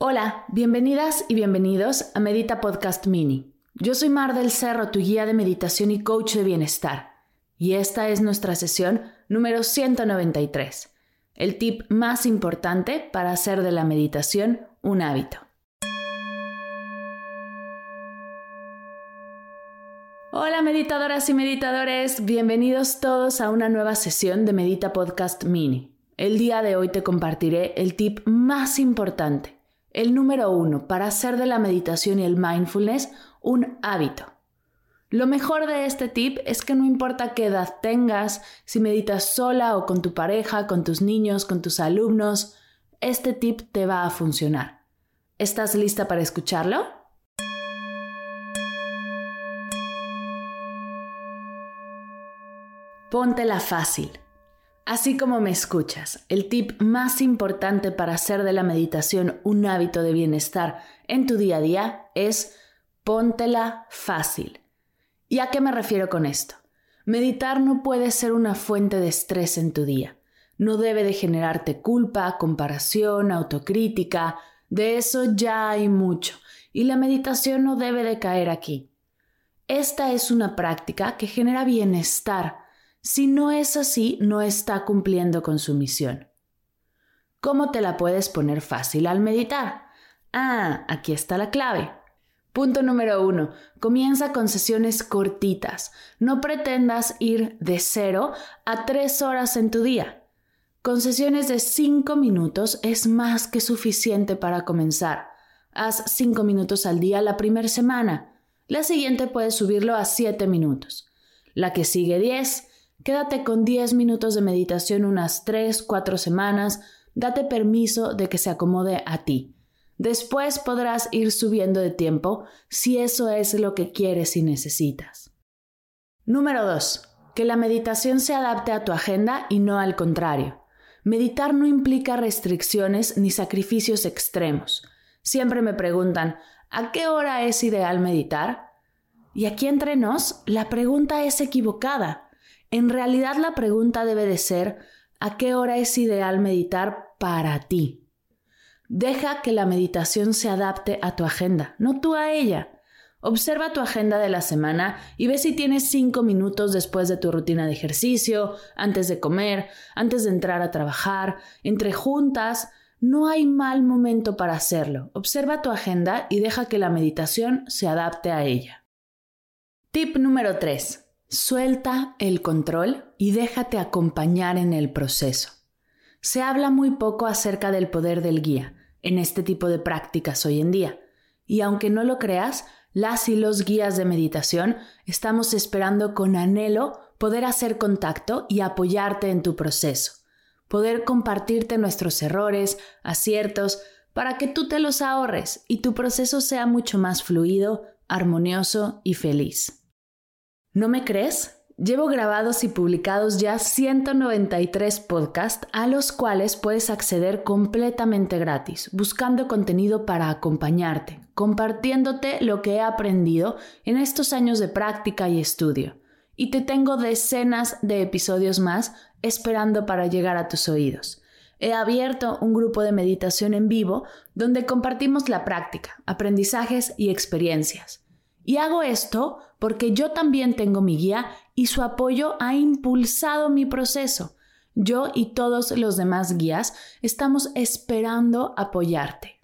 Hola, bienvenidas y bienvenidos a Medita Podcast Mini. Yo soy Mar del Cerro, tu guía de meditación y coach de bienestar. Y esta es nuestra sesión número 193. El tip más importante para hacer de la meditación un hábito. Hola meditadoras y meditadores, bienvenidos todos a una nueva sesión de Medita Podcast Mini. El día de hoy te compartiré el tip más importante, el número uno para hacer de la meditación y el mindfulness un hábito. Lo mejor de este tip es que no importa qué edad tengas, si meditas sola o con tu pareja, con tus niños, con tus alumnos, este tip te va a funcionar. ¿Estás lista para escucharlo? Póntela fácil. Así como me escuchas, el tip más importante para hacer de la meditación un hábito de bienestar en tu día a día es póntela fácil. ¿Y a qué me refiero con esto? Meditar no puede ser una fuente de estrés en tu día. No debe de generarte culpa, comparación, autocrítica. De eso ya hay mucho. Y la meditación no debe de caer aquí. Esta es una práctica que genera bienestar si no es así, no está cumpliendo con su misión. ¿Cómo te la puedes poner fácil al meditar? Ah, aquí está la clave. Punto número uno. Comienza con sesiones cortitas. No pretendas ir de cero a tres horas en tu día. Con sesiones de cinco minutos es más que suficiente para comenzar. Haz cinco minutos al día la primera semana. La siguiente puedes subirlo a siete minutos. La que sigue diez Quédate con 10 minutos de meditación unas 3, 4 semanas, date permiso de que se acomode a ti. Después podrás ir subiendo de tiempo si eso es lo que quieres y necesitas. Número 2. Que la meditación se adapte a tu agenda y no al contrario. Meditar no implica restricciones ni sacrificios extremos. Siempre me preguntan, ¿a qué hora es ideal meditar? Y aquí entre nos, la pregunta es equivocada. En realidad la pregunta debe de ser, ¿a qué hora es ideal meditar para ti? Deja que la meditación se adapte a tu agenda, no tú a ella. Observa tu agenda de la semana y ve si tienes cinco minutos después de tu rutina de ejercicio, antes de comer, antes de entrar a trabajar, entre juntas. No hay mal momento para hacerlo. Observa tu agenda y deja que la meditación se adapte a ella. Tip número 3. Suelta el control y déjate acompañar en el proceso. Se habla muy poco acerca del poder del guía en este tipo de prácticas hoy en día, y aunque no lo creas, las y los guías de meditación estamos esperando con anhelo poder hacer contacto y apoyarte en tu proceso, poder compartirte nuestros errores, aciertos, para que tú te los ahorres y tu proceso sea mucho más fluido, armonioso y feliz. ¿No me crees? Llevo grabados y publicados ya 193 podcasts a los cuales puedes acceder completamente gratis, buscando contenido para acompañarte, compartiéndote lo que he aprendido en estos años de práctica y estudio. Y te tengo decenas de episodios más esperando para llegar a tus oídos. He abierto un grupo de meditación en vivo donde compartimos la práctica, aprendizajes y experiencias. Y hago esto porque yo también tengo mi guía y su apoyo ha impulsado mi proceso. Yo y todos los demás guías estamos esperando apoyarte.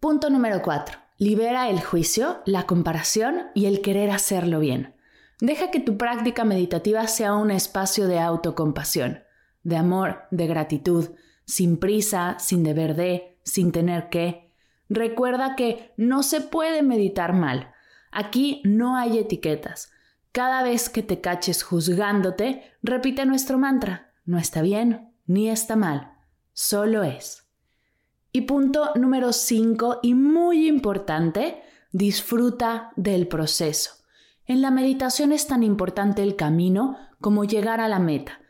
Punto número 4. Libera el juicio, la comparación y el querer hacerlo bien. Deja que tu práctica meditativa sea un espacio de autocompasión, de amor, de gratitud, sin prisa, sin deber de, sin tener que. Recuerda que no se puede meditar mal. Aquí no hay etiquetas. Cada vez que te caches juzgándote, repite nuestro mantra. No está bien ni está mal, solo es. Y punto número 5 y muy importante, disfruta del proceso. En la meditación es tan importante el camino como llegar a la meta.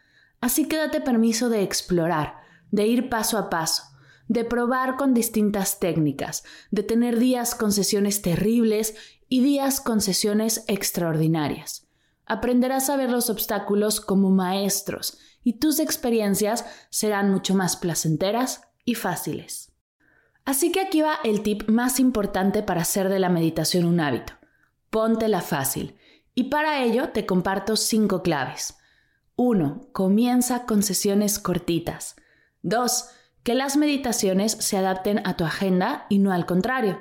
Así que date permiso de explorar, de ir paso a paso, de probar con distintas técnicas, de tener días con sesiones terribles y días con sesiones extraordinarias. Aprenderás a ver los obstáculos como maestros y tus experiencias serán mucho más placenteras y fáciles. Así que aquí va el tip más importante para hacer de la meditación un hábito. Póntela fácil. Y para ello te comparto cinco claves. 1. Comienza con sesiones cortitas. 2. Que las meditaciones se adapten a tu agenda y no al contrario.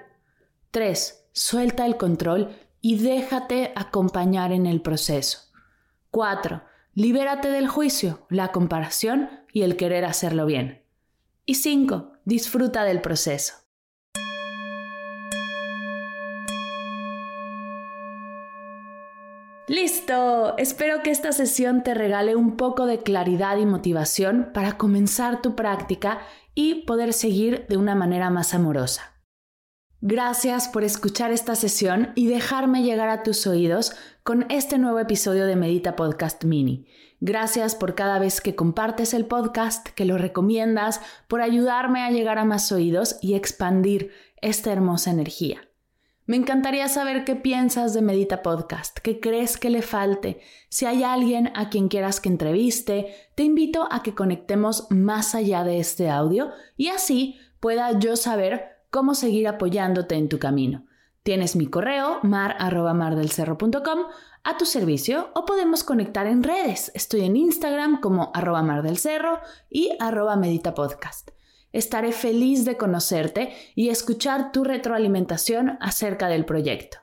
3. Suelta el control y déjate acompañar en el proceso. 4. Libérate del juicio, la comparación y el querer hacerlo bien. Y 5. Disfruta del proceso. Listo, espero que esta sesión te regale un poco de claridad y motivación para comenzar tu práctica y poder seguir de una manera más amorosa. Gracias por escuchar esta sesión y dejarme llegar a tus oídos con este nuevo episodio de Medita Podcast Mini. Gracias por cada vez que compartes el podcast, que lo recomiendas, por ayudarme a llegar a más oídos y expandir esta hermosa energía. Me encantaría saber qué piensas de Medita Podcast, qué crees que le falte. Si hay alguien a quien quieras que entreviste, te invito a que conectemos más allá de este audio y así pueda yo saber cómo seguir apoyándote en tu camino. Tienes mi correo mar@mardelcerro.com a tu servicio o podemos conectar en redes. Estoy en Instagram como arroba mardelcerro y arroba meditapodcast. Estaré feliz de conocerte y escuchar tu retroalimentación acerca del proyecto.